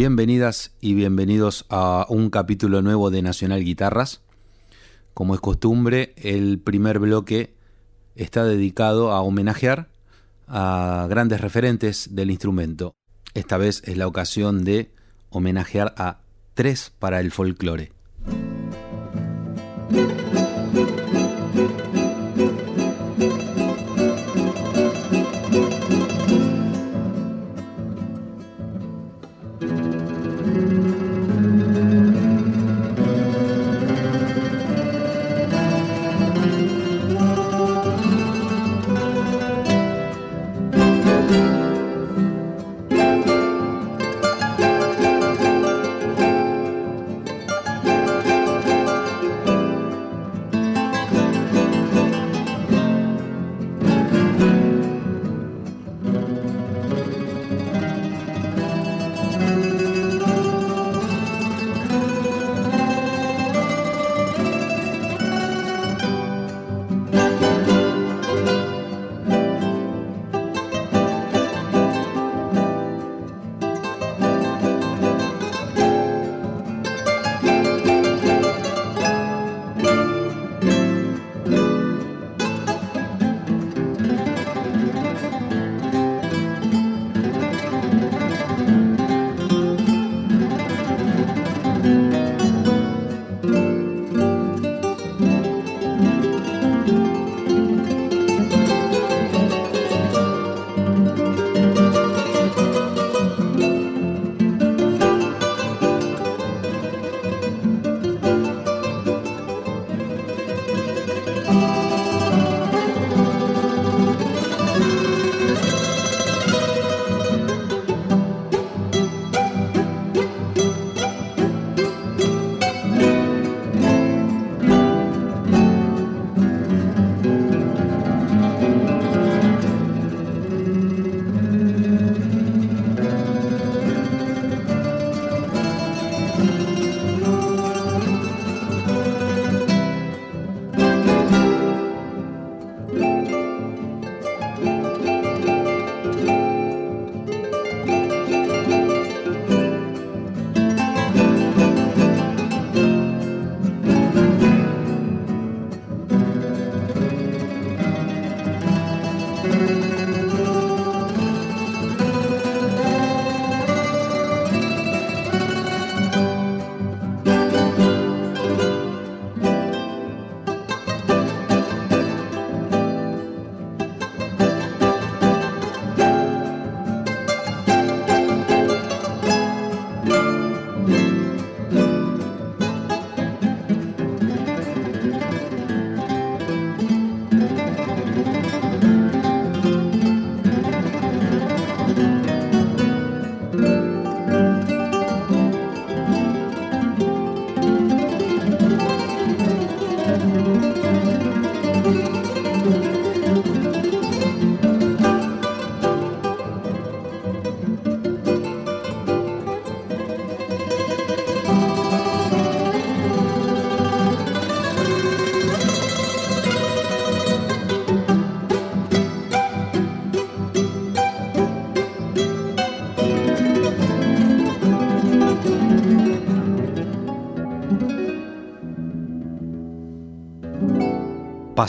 Bienvenidas y bienvenidos a un capítulo nuevo de Nacional Guitarras. Como es costumbre, el primer bloque está dedicado a homenajear a grandes referentes del instrumento. Esta vez es la ocasión de homenajear a tres para el folclore.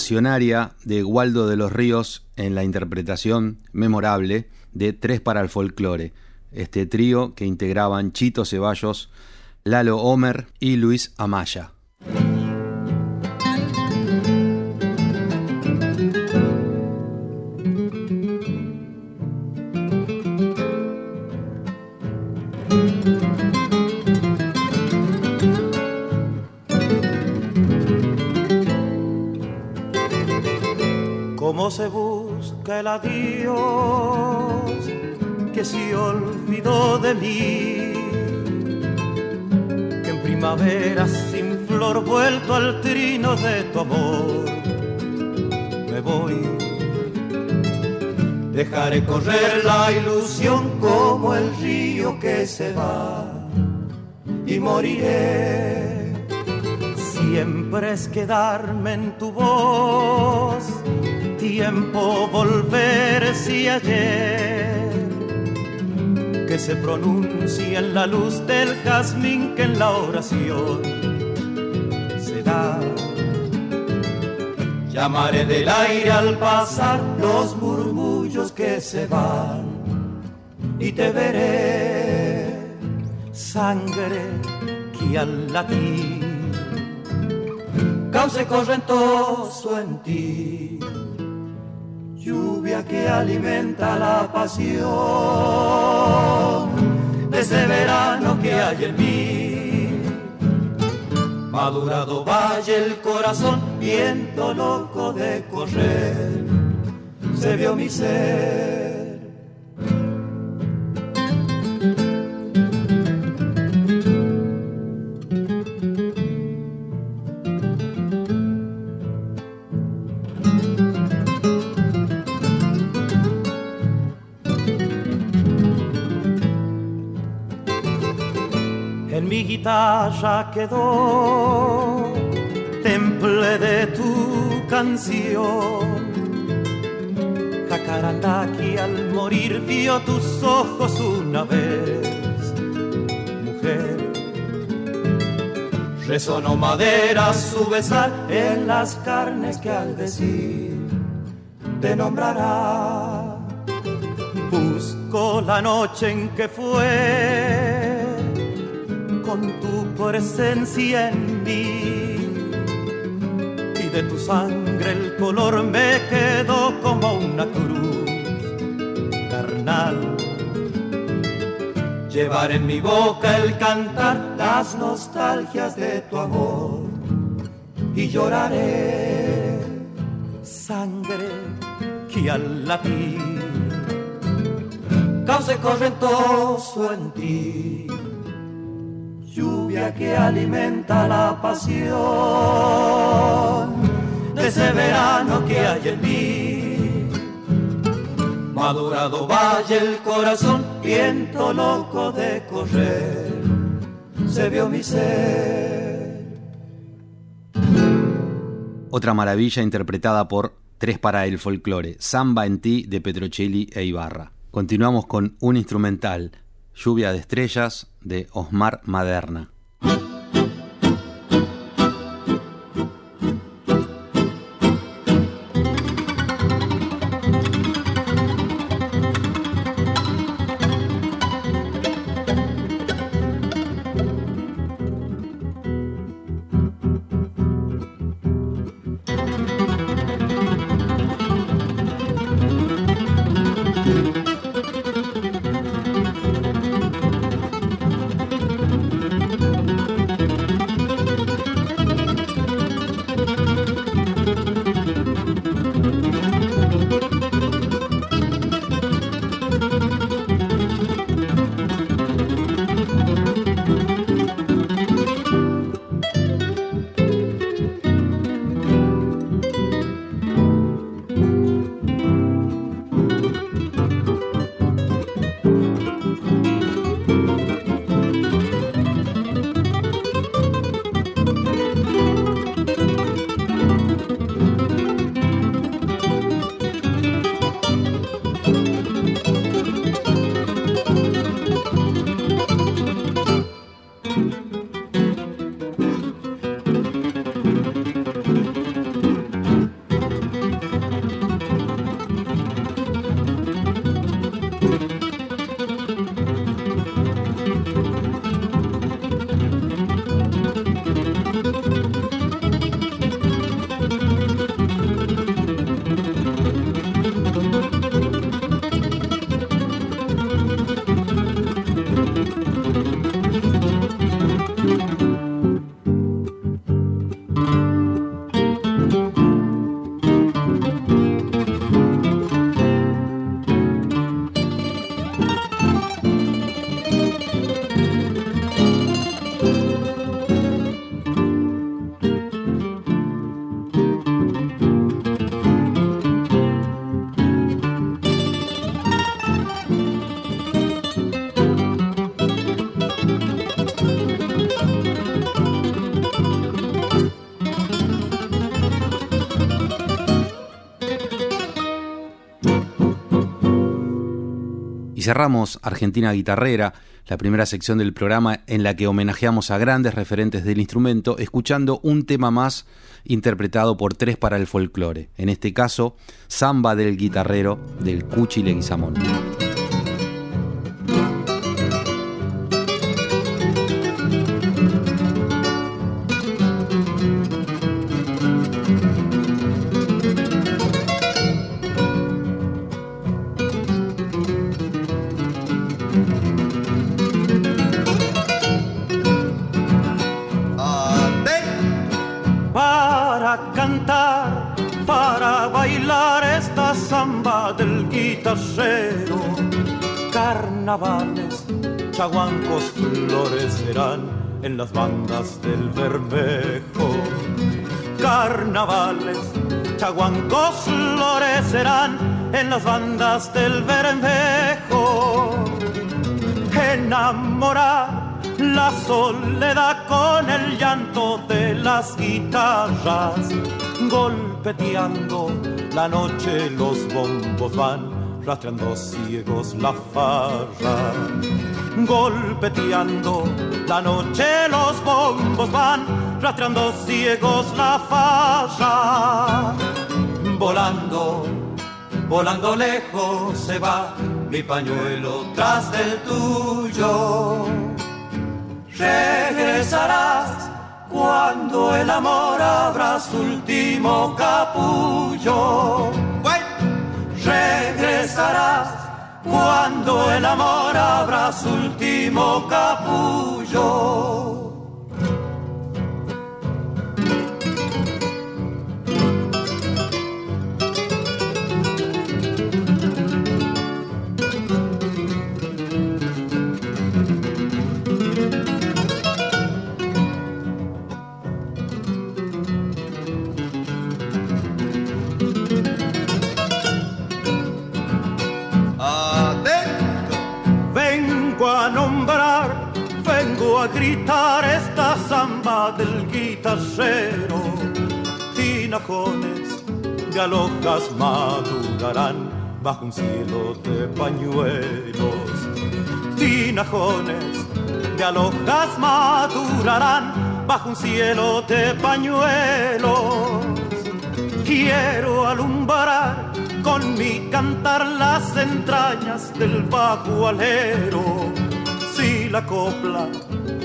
De Waldo de los Ríos en la interpretación memorable de Tres para el Folclore, este trío que integraban Chito Ceballos, Lalo Homer y Luis Amaya. Se busca el adiós que se olvidó de mí, que en primavera sin flor vuelto al trino de tu amor. Me voy, dejaré correr la ilusión como el río que se va y moriré. Siempre es quedarme en tu voz, tiempo volver si ayer que se pronuncia en la luz del jazmín que en la oración se da. Llamaré del aire al pasar los murmullos que se van y te veré sangre que al latir cauce correntoso en ti lluvia que alimenta la pasión de ese verano que hay en mí. Madurado valle el corazón, viento loco de correr, se vio mi ser guitarra quedó temple de tu canción. Jacarandaki al morir vio tus ojos una vez, mujer. Resonó madera su besar en las carnes que al decir te nombrará. Busco la noche en que fue con tu presencia en mí. Y de tu sangre el color me quedó como una cruz carnal. Llevar en mi boca el cantar las nostalgias de tu amor y lloraré sangre que al latir cause correntoso en ti lluvia que alimenta la pasión de ese verano que hay en mí. Madurado valle el corazón, viento loco de correr, se vio mi ser. Otra maravilla interpretada por Tres para el folclore, Samba en ti de Petrocelli e Ibarra. Continuamos con un instrumental, Lluvia de estrellas de Osmar Maderna. Y cerramos Argentina Guitarrera, la primera sección del programa en la que homenajeamos a grandes referentes del instrumento, escuchando un tema más interpretado por tres para el folclore, en este caso, Samba del Guitarrero del Cuchi Leguizamón. En las bandas del Bermejo. Carnavales, chaguancos florecerán en las bandas del Bermejo. Enamorar la soledad con el llanto de las guitarras, golpeteando la noche los bombos van rastreando ciegos la farra. Golpeteando la noche los bombos van, rastreando ciegos la farra. Volando, volando lejos se va mi pañuelo tras del tuyo. Regresarás cuando el amor abra su último capullo regresarás cuando el amor abra su último capullo. Guitarrero. Tinajones de alojas madurarán bajo un cielo de pañuelos. Tinajones de alojas madurarán bajo un cielo de pañuelos. Quiero alumbrar con mi cantar las entrañas del bajo alero. Si la copla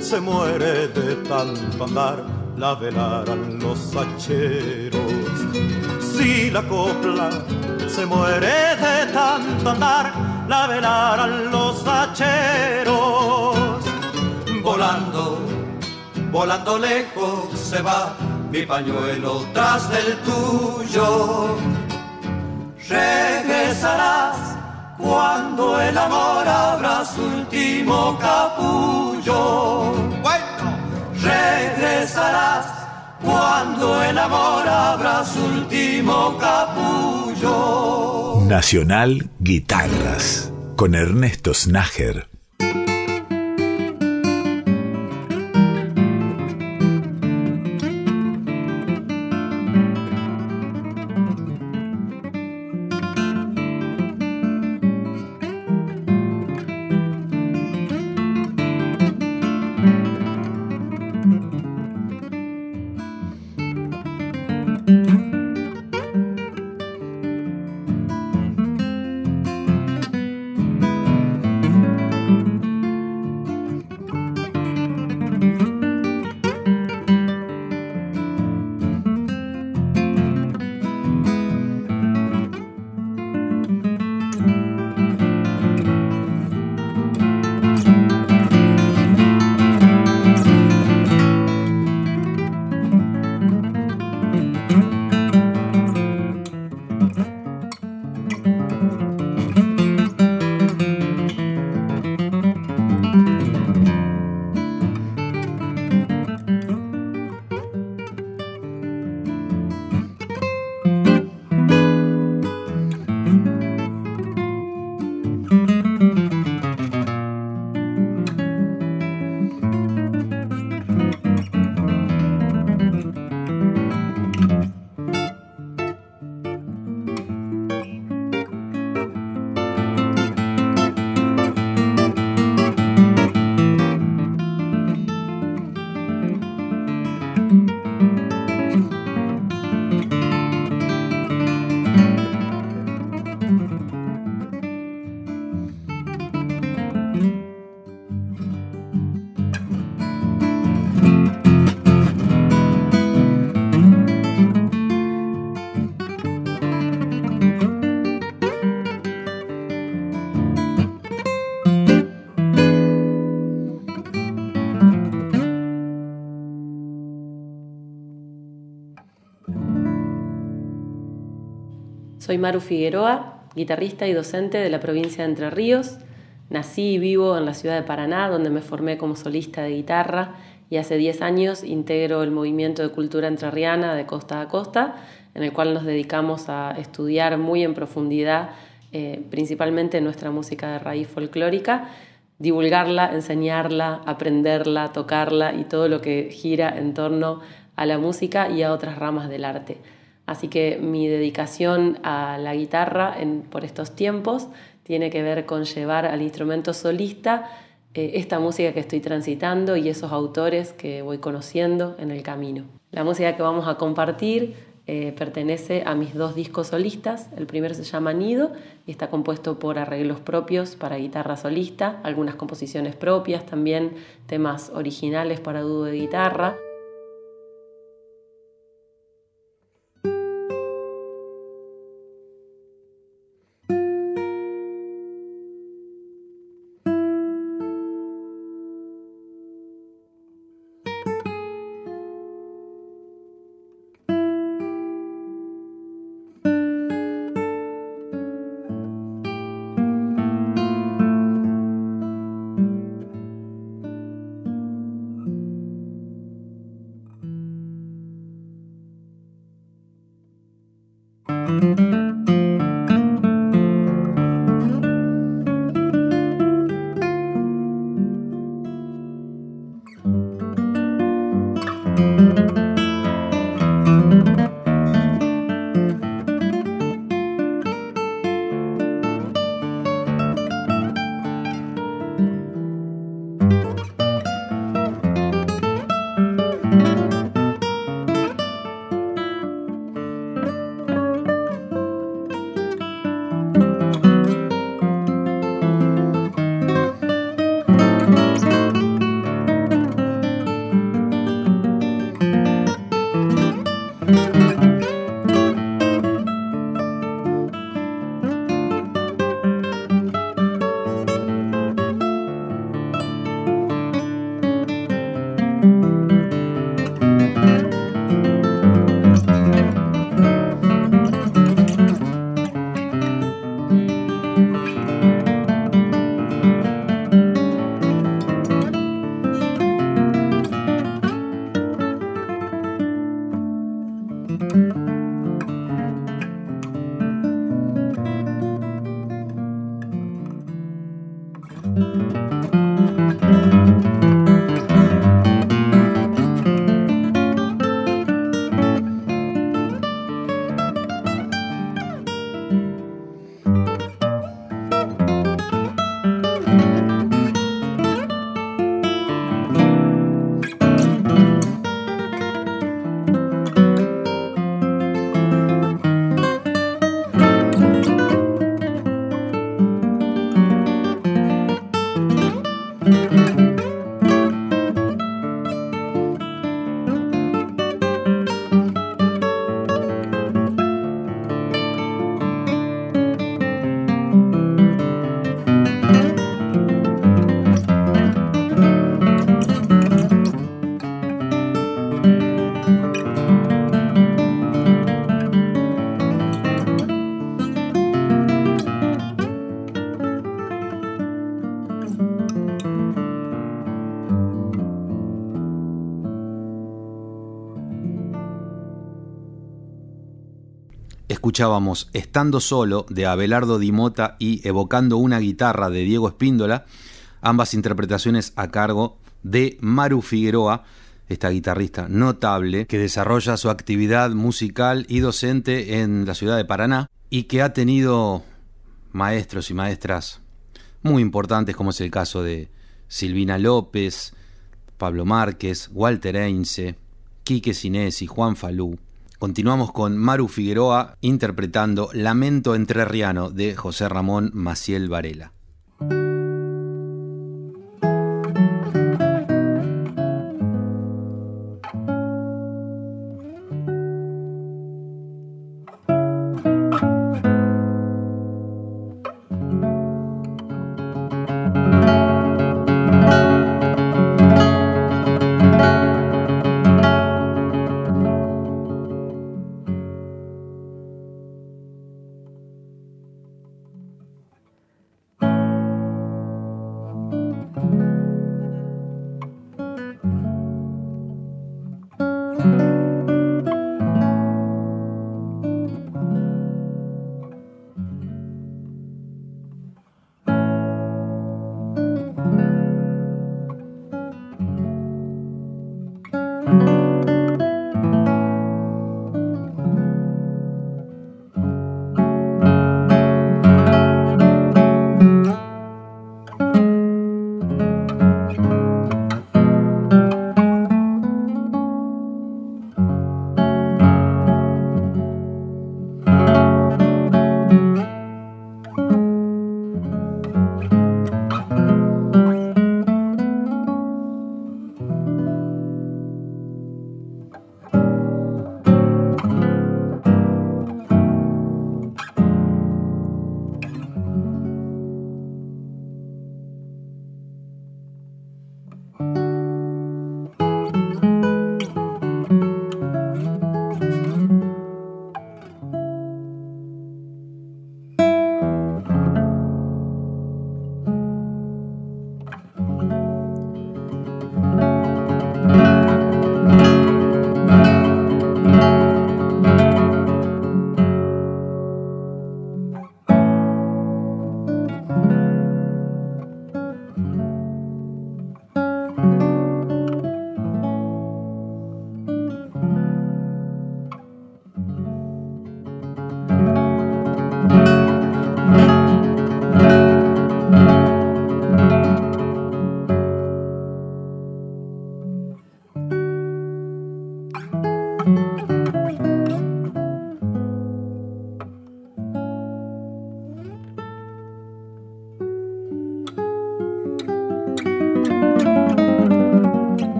se muere de tanto andar, la velarán los hacheros. Si la copla se muere de tanto andar, la velarán los hacheros. Volando, volando lejos se va mi pañuelo tras del tuyo. Regresarás cuando el amor abra su último capullo. Cuando el amor abra último capullo. Nacional Guitarras con Ernesto Snager. Soy Maru Figueroa, guitarrista y docente de la provincia de Entre Ríos. Nací y vivo en la ciudad de Paraná, donde me formé como solista de guitarra y hace 10 años integro el movimiento de cultura entrerriana de costa a costa, en el cual nos dedicamos a estudiar muy en profundidad eh, principalmente nuestra música de raíz folclórica, divulgarla, enseñarla, aprenderla, tocarla y todo lo que gira en torno a la música y a otras ramas del arte. Así que mi dedicación a la guitarra por estos tiempos tiene que ver con llevar al instrumento solista eh, esta música que estoy transitando y esos autores que voy conociendo en el camino. La música que vamos a compartir eh, pertenece a mis dos discos solistas. El primero se llama Nido y está compuesto por arreglos propios para guitarra solista, algunas composiciones propias, también temas originales para dúo de guitarra. Escuchábamos Estando solo de Abelardo Dimota y Evocando una guitarra de Diego Espíndola, ambas interpretaciones a cargo de Maru Figueroa, esta guitarrista notable que desarrolla su actividad musical y docente en la ciudad de Paraná y que ha tenido maestros y maestras muy importantes como es el caso de Silvina López, Pablo Márquez, Walter Einse, Quique y Juan Falú, Continuamos con Maru Figueroa interpretando Lamento Entrerriano de José Ramón Maciel Varela.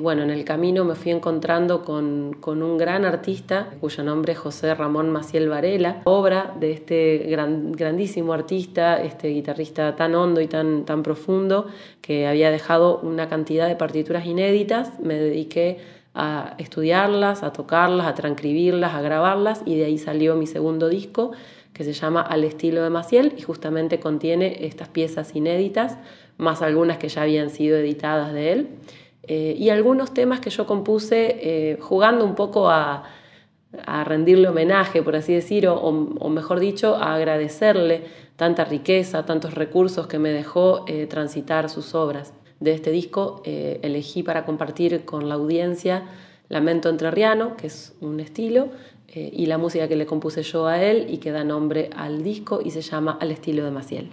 Bueno, en el camino me fui encontrando con, un gran artista cuyo nombre es José Ramón Maciel Varela, obra de este grandísimo artista, este guitarrista tan hondo y tan, tan profundo que había dejado una cantidad de partituras inéditas. Me dediqué a estudiarlas, a tocarlas, a transcribirlas, a grabarlas y de ahí salió mi segundo disco que se llama Al estilo de Maciel y justamente contiene estas piezas inéditas, más algunas que ya habían sido editadas de él. Eh, y algunos temas que yo compuse eh, jugando un poco a, rendirle homenaje, por así decir, o, mejor dicho, a agradecerle tanta riqueza, tantos recursos que me dejó eh, transitar sus obras. De este disco elegí para compartir con la audiencia Lamento Entrerriano, que es un estilo, y la música que le compuse yo a él y que da nombre al disco y se llama Al estilo de Maciel.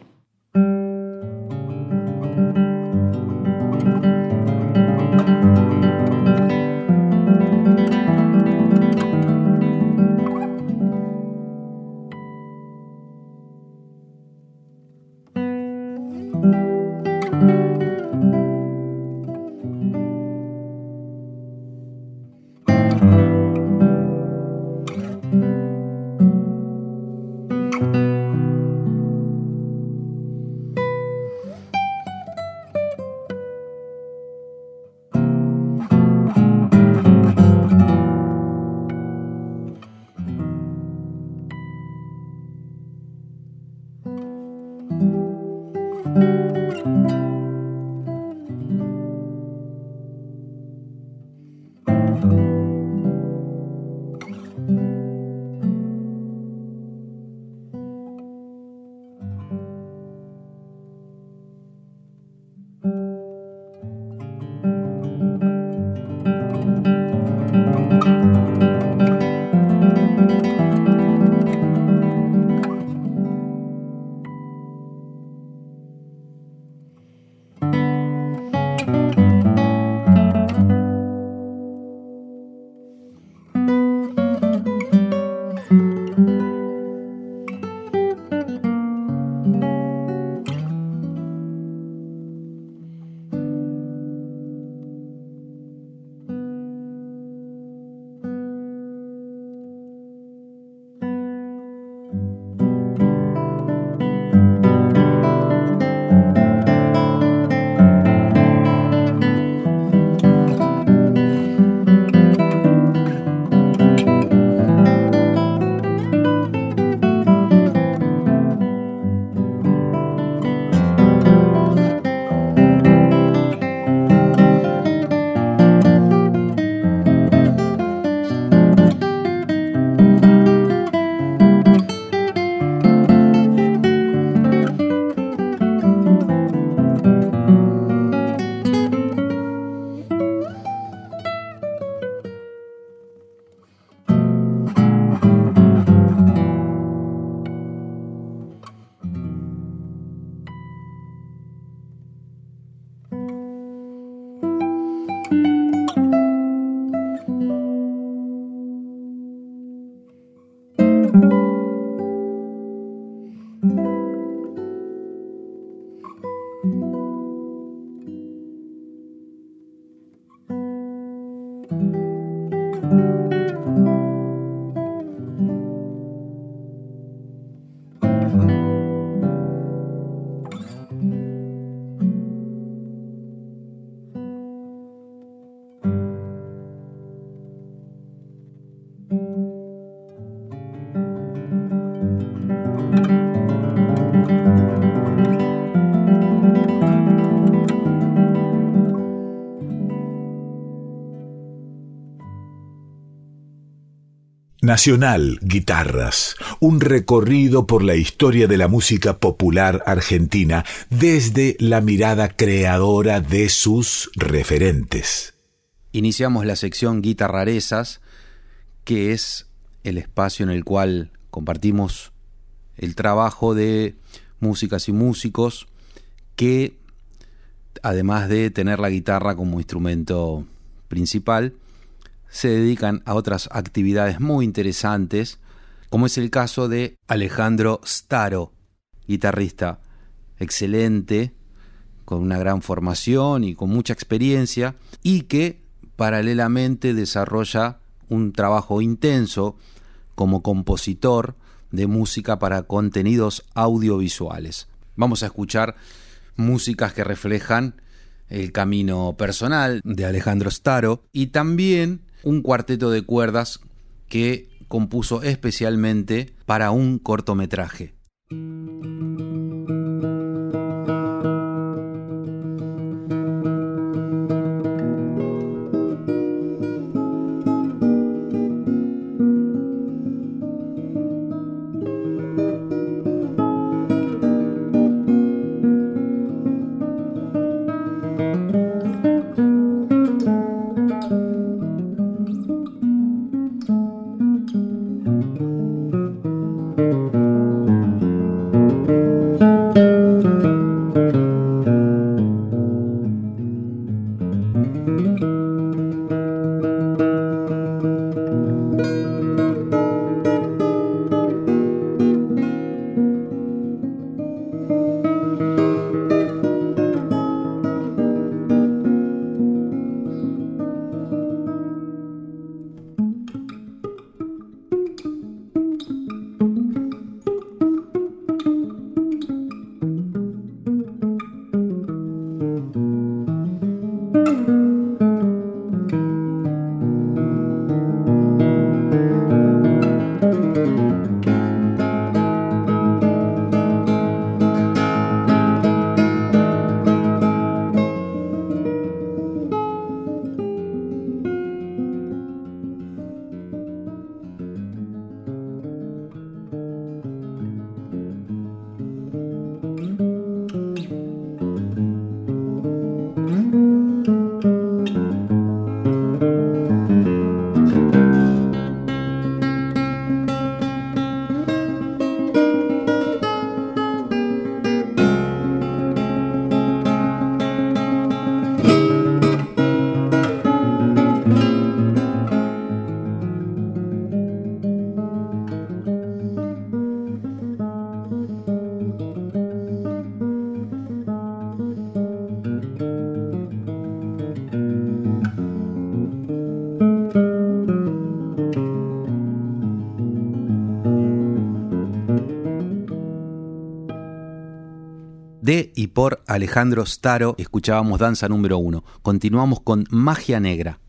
Nacional Guitarras, un recorrido por la historia de la música popular argentina desde la mirada creadora de sus referentes. Iniciamos la sección Guitarrarezas, que es el espacio en el cual compartimos el trabajo de músicas y músicos que, además de tener la guitarra como instrumento principal, se dedican a otras actividades muy interesantes, como es el caso de Alejandro Staro, guitarrista excelente, con una gran formación y con mucha experiencia, y que paralelamente desarrolla un trabajo intenso como compositor de música para contenidos audiovisuales. Vamos a escuchar músicas que reflejan el camino personal de Alejandro Staro y también un cuarteto de cuerdas que compuso especialmente para un cortometraje. Y por Alejandro Staro, escuchábamos Danza número uno. Continuamos con Magia Negra.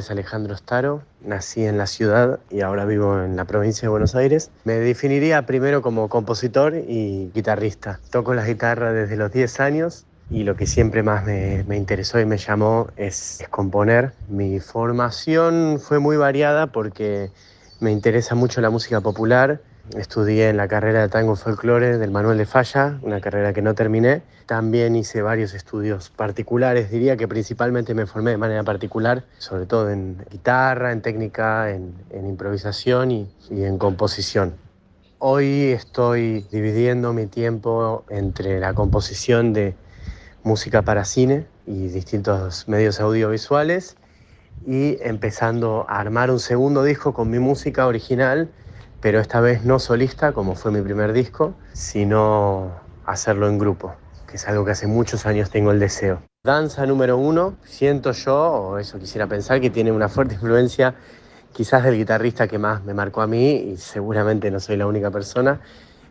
Es Alejandro Staro, nací en la ciudad y ahora vivo en la provincia de Buenos Aires. Me definiría primero como compositor y guitarrista. Toco la guitarra desde los 10 años y lo que siempre más me, interesó y me llamó es, componer. Mi formación fue muy variada porque me interesa mucho la música popular. Estudié en la carrera de tango folclore del Manuel de Falla, una carrera que no terminé. También hice varios estudios particulares, diría que principalmente me formé de manera particular, sobre todo en guitarra, en técnica, en, improvisación y, y en composición. Hoy estoy dividiendo mi tiempo entre la composición de música para cine y distintos medios audiovisuales y empezando a armar un segundo disco con mi música original, pero esta vez no solista como fue mi primer disco, sino hacerlo en grupo, que es algo que hace muchos años tengo el deseo. Danza número uno, siento yo, o eso quisiera pensar, que tiene una fuerte influencia quizás del guitarrista que más me marcó a mí, y seguramente no soy la única persona,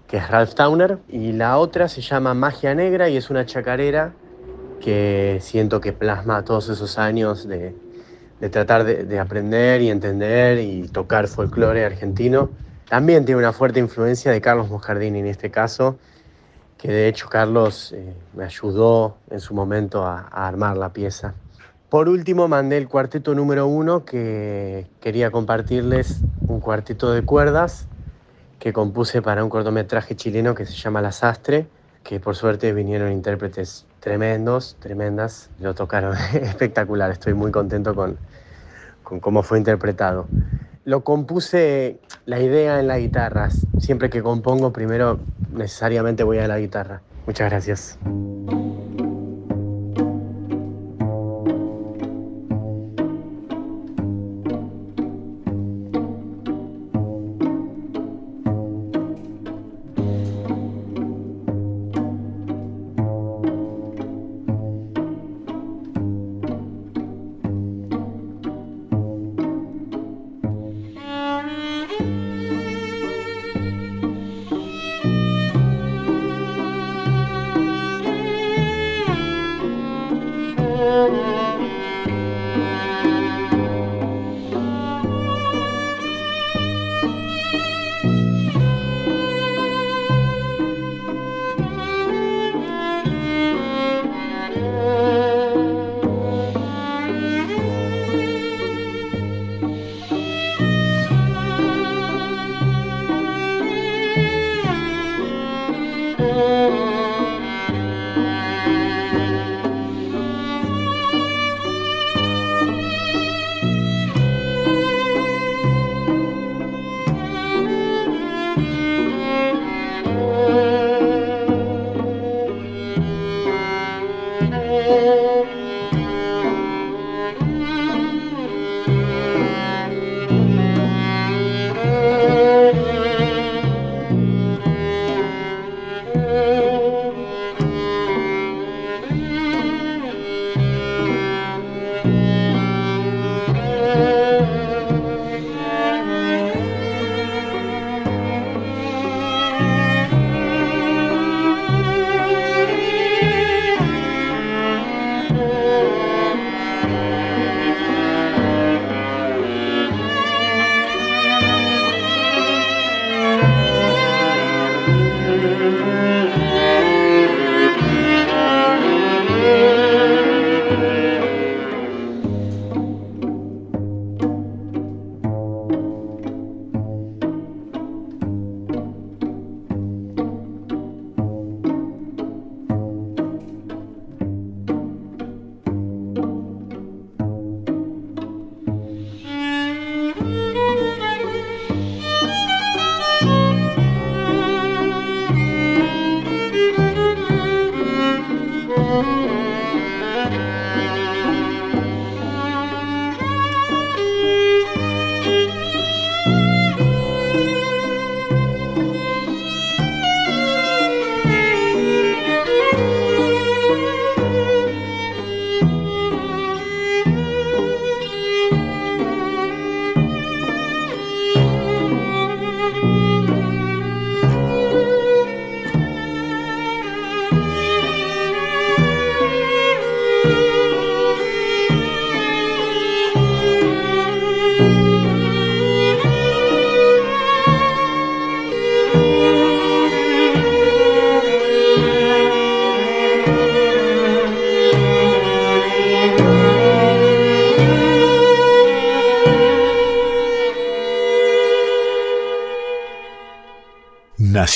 que es Ralph Towner, y la otra se llama Magia Negra y es una chacarera que siento que plasma todos esos años de, tratar de, aprender y entender y tocar folclore argentino. También tiene una fuerte influencia de Carlos Moscardini en este caso, que de hecho Carlos eh, me ayudó en su momento a, armar la pieza. Por último, mandé el cuarteto número uno que quería compartirles un cuarteto de cuerdas que compuse para un cortometraje chileno que se llama La Sastre, que por suerte vinieron intérpretes tremendos, tremendas, lo tocaron espectacular, estoy muy contento con, con cómo fue interpretado. Lo compuse la idea en la guitarra, siempre que compongo primero necesariamente voy a la guitarra. Muchas gracias.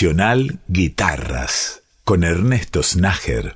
Nacional Guitarras con Ernesto Snager.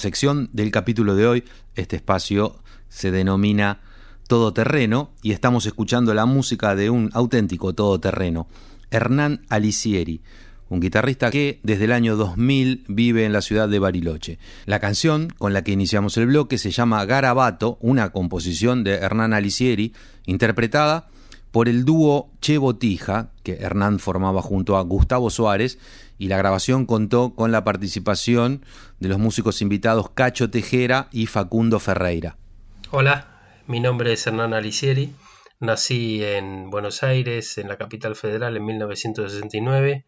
Sección del capítulo de hoy. Este espacio se denomina Todoterreno y estamos escuchando la música de un auténtico todoterreno, Hernán Alicieri, un guitarrista que desde el año 2000 vive en la ciudad de Bariloche. La canción con la que iniciamos el bloque se llama Garabato, una composición de Hernán Alicieri, interpretada por el dúo Che Botija, que Hernán formaba junto a Gustavo Suárez, y la grabación contó con la participación de los músicos invitados Cacho Tejera y Facundo Ferreira. Hola, mi nombre es Hernán Alicieri, nací en Buenos Aires, en la capital federal, en 1969,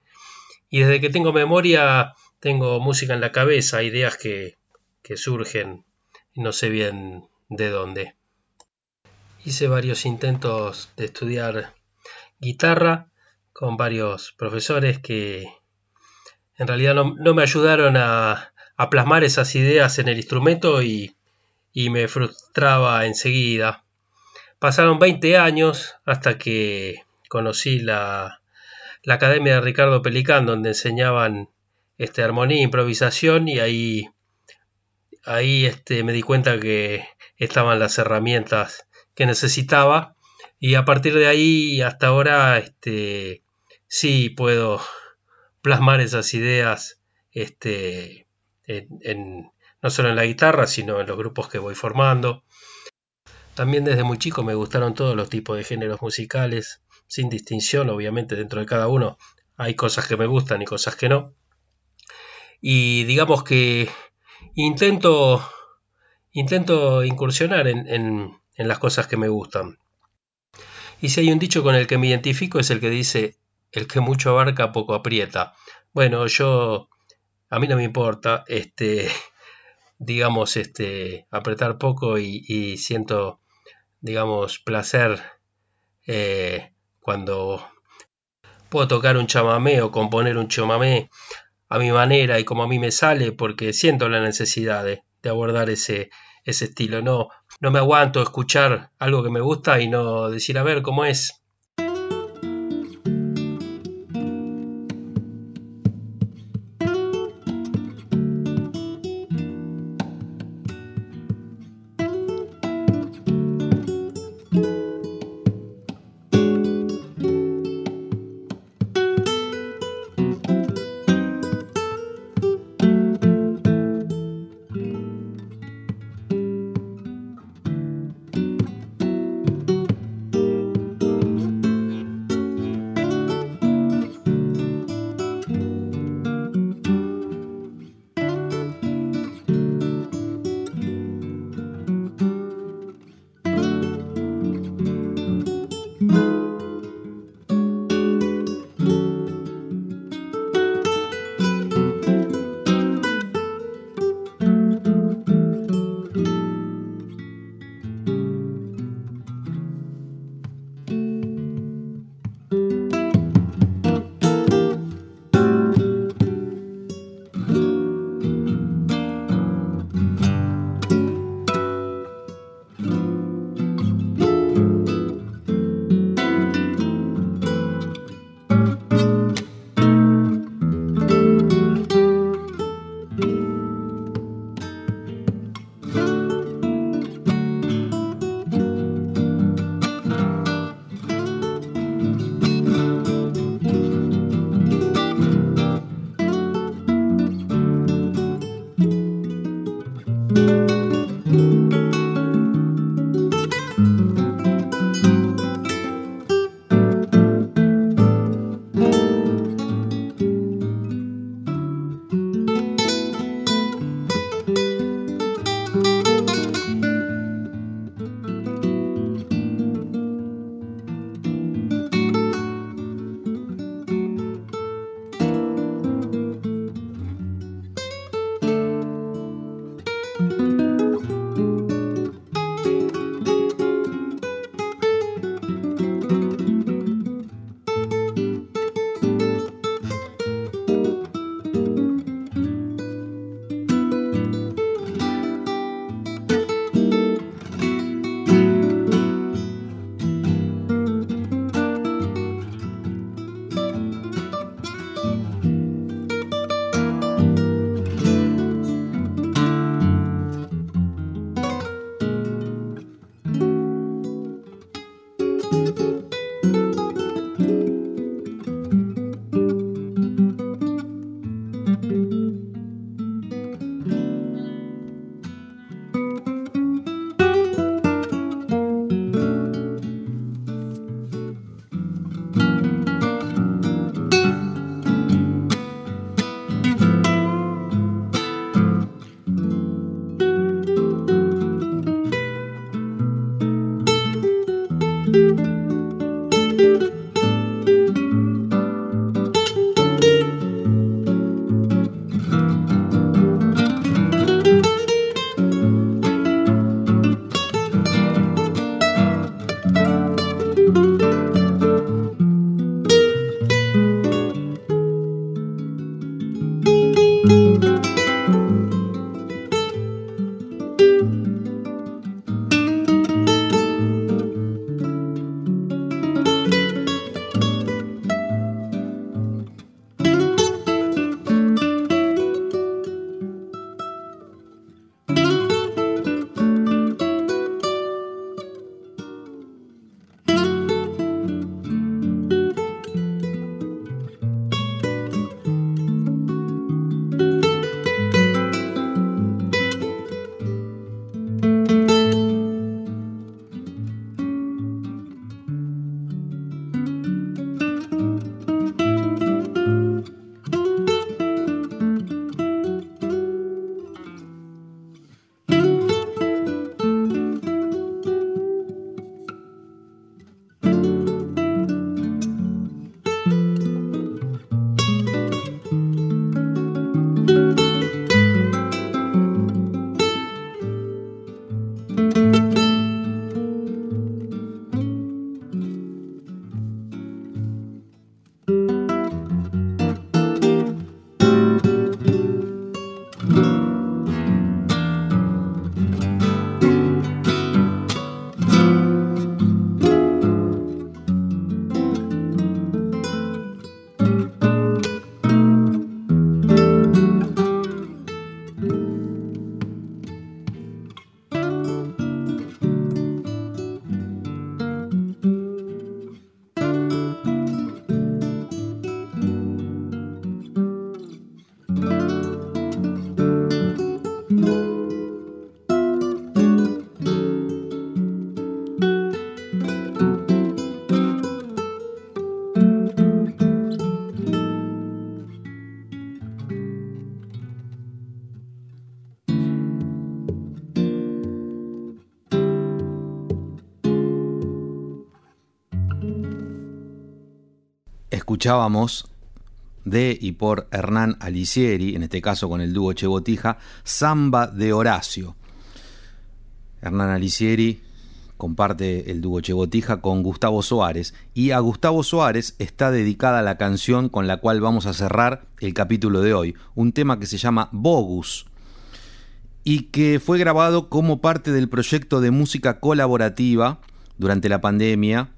y desde que tengo memoria tengo música en la cabeza, ideas que, que surgen, no sé bien de dónde. Hice varios intentos de estudiar guitarra con varios profesores que en realidad no, me ayudaron a, plasmar esas ideas en el instrumento y, me frustraba enseguida. Pasaron 20 años hasta que conocí la, la Academia de Ricardo Pelicán, donde enseñaban este, armonía e improvisación y ahí, ahí este, me di cuenta que estaban las herramientas que necesitaba y a partir de ahí hasta ahora este, sí puedo plasmar esas ideas este, en, no solo en la guitarra, sino en los grupos que voy formando. También desde muy chico me gustaron todos los tipos de géneros musicales, sin distinción, obviamente dentro de cada uno hay cosas que me gustan y cosas que no. Y digamos que intento, intento incursionar en, en, en las cosas que me gustan. Y si hay un dicho con el que me identifico es el que dice, el que mucho abarca poco aprieta. Bueno, yo, a mí no me importa, este, digamos, este, apretar poco y, siento, digamos, placer eh, cuando puedo tocar un chamamé o componer un chamamé a mi manera y como a mí me sale porque siento la necesidad de, de abordar ese, ese estilo. No, no me aguanto escuchar algo que me gusta y no decir a ver cómo es. Escuchábamos de y por Hernán Alicieri, en este caso con el dúo Chebotija, Samba de Horacio. Hernán Alicieri comparte el dúo Chebotija con Gustavo Suárez y a Gustavo Suárez está dedicada la canción con la cual vamos a cerrar el capítulo de hoy, un tema que se llama Bogus y que fue grabado como parte del proyecto de música colaborativa durante la pandemia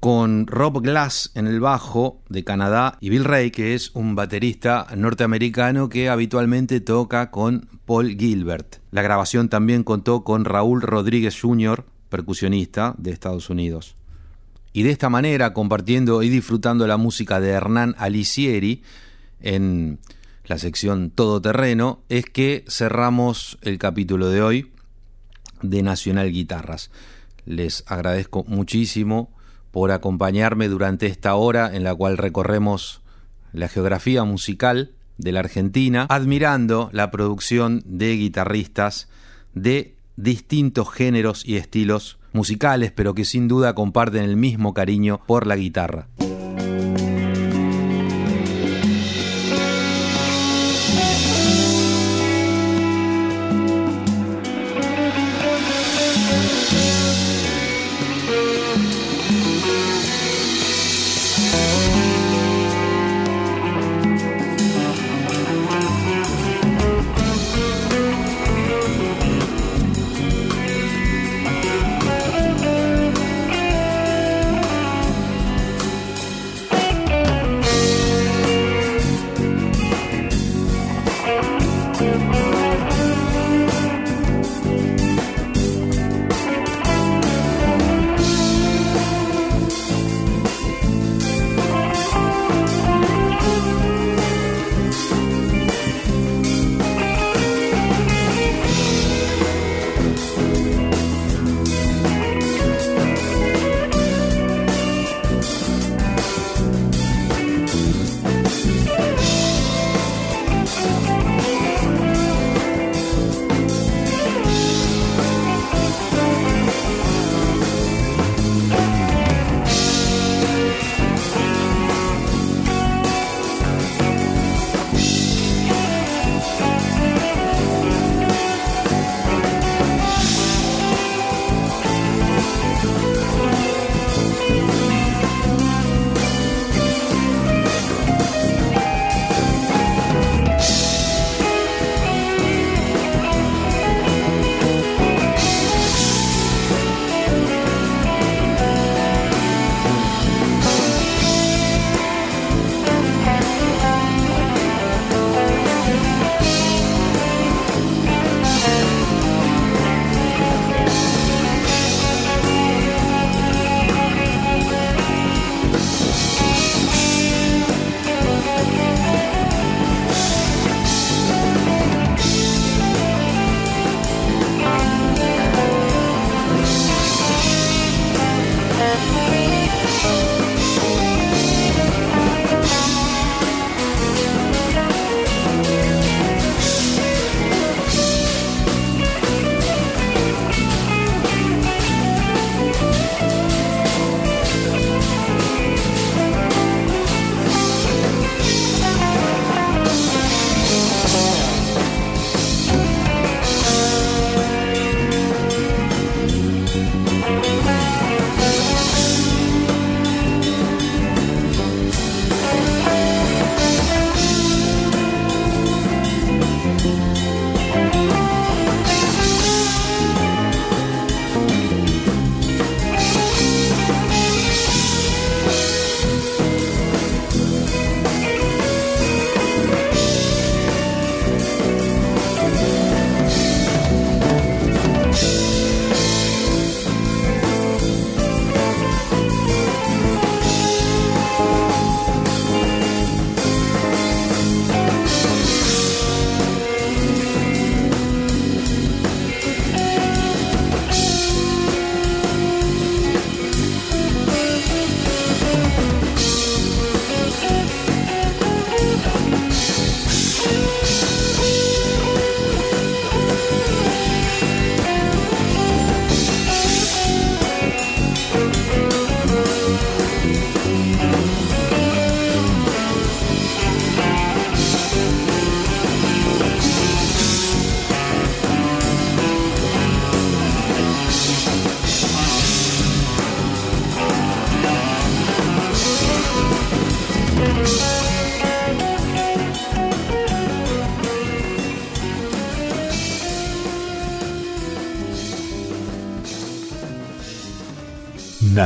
con Rob Glass en el bajo de Canadá y Bill Ray, que es un baterista norteamericano que habitualmente toca con Paul Gilbert. La grabación también contó con Raúl Rodríguez Jr., percusionista de Estados Unidos. Y de esta manera, compartiendo y disfrutando la música de Hernán Alicieri en la sección Todoterreno, es que cerramos el capítulo de hoy de Nacional Guitarras. Les agradezco muchísimo por acompañarme durante esta hora en la cual recorremos la geografía musical de la Argentina, admirando la producción de guitarristas de distintos géneros y estilos musicales, pero que sin duda comparten el mismo cariño por la guitarra.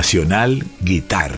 Nacional Guitar.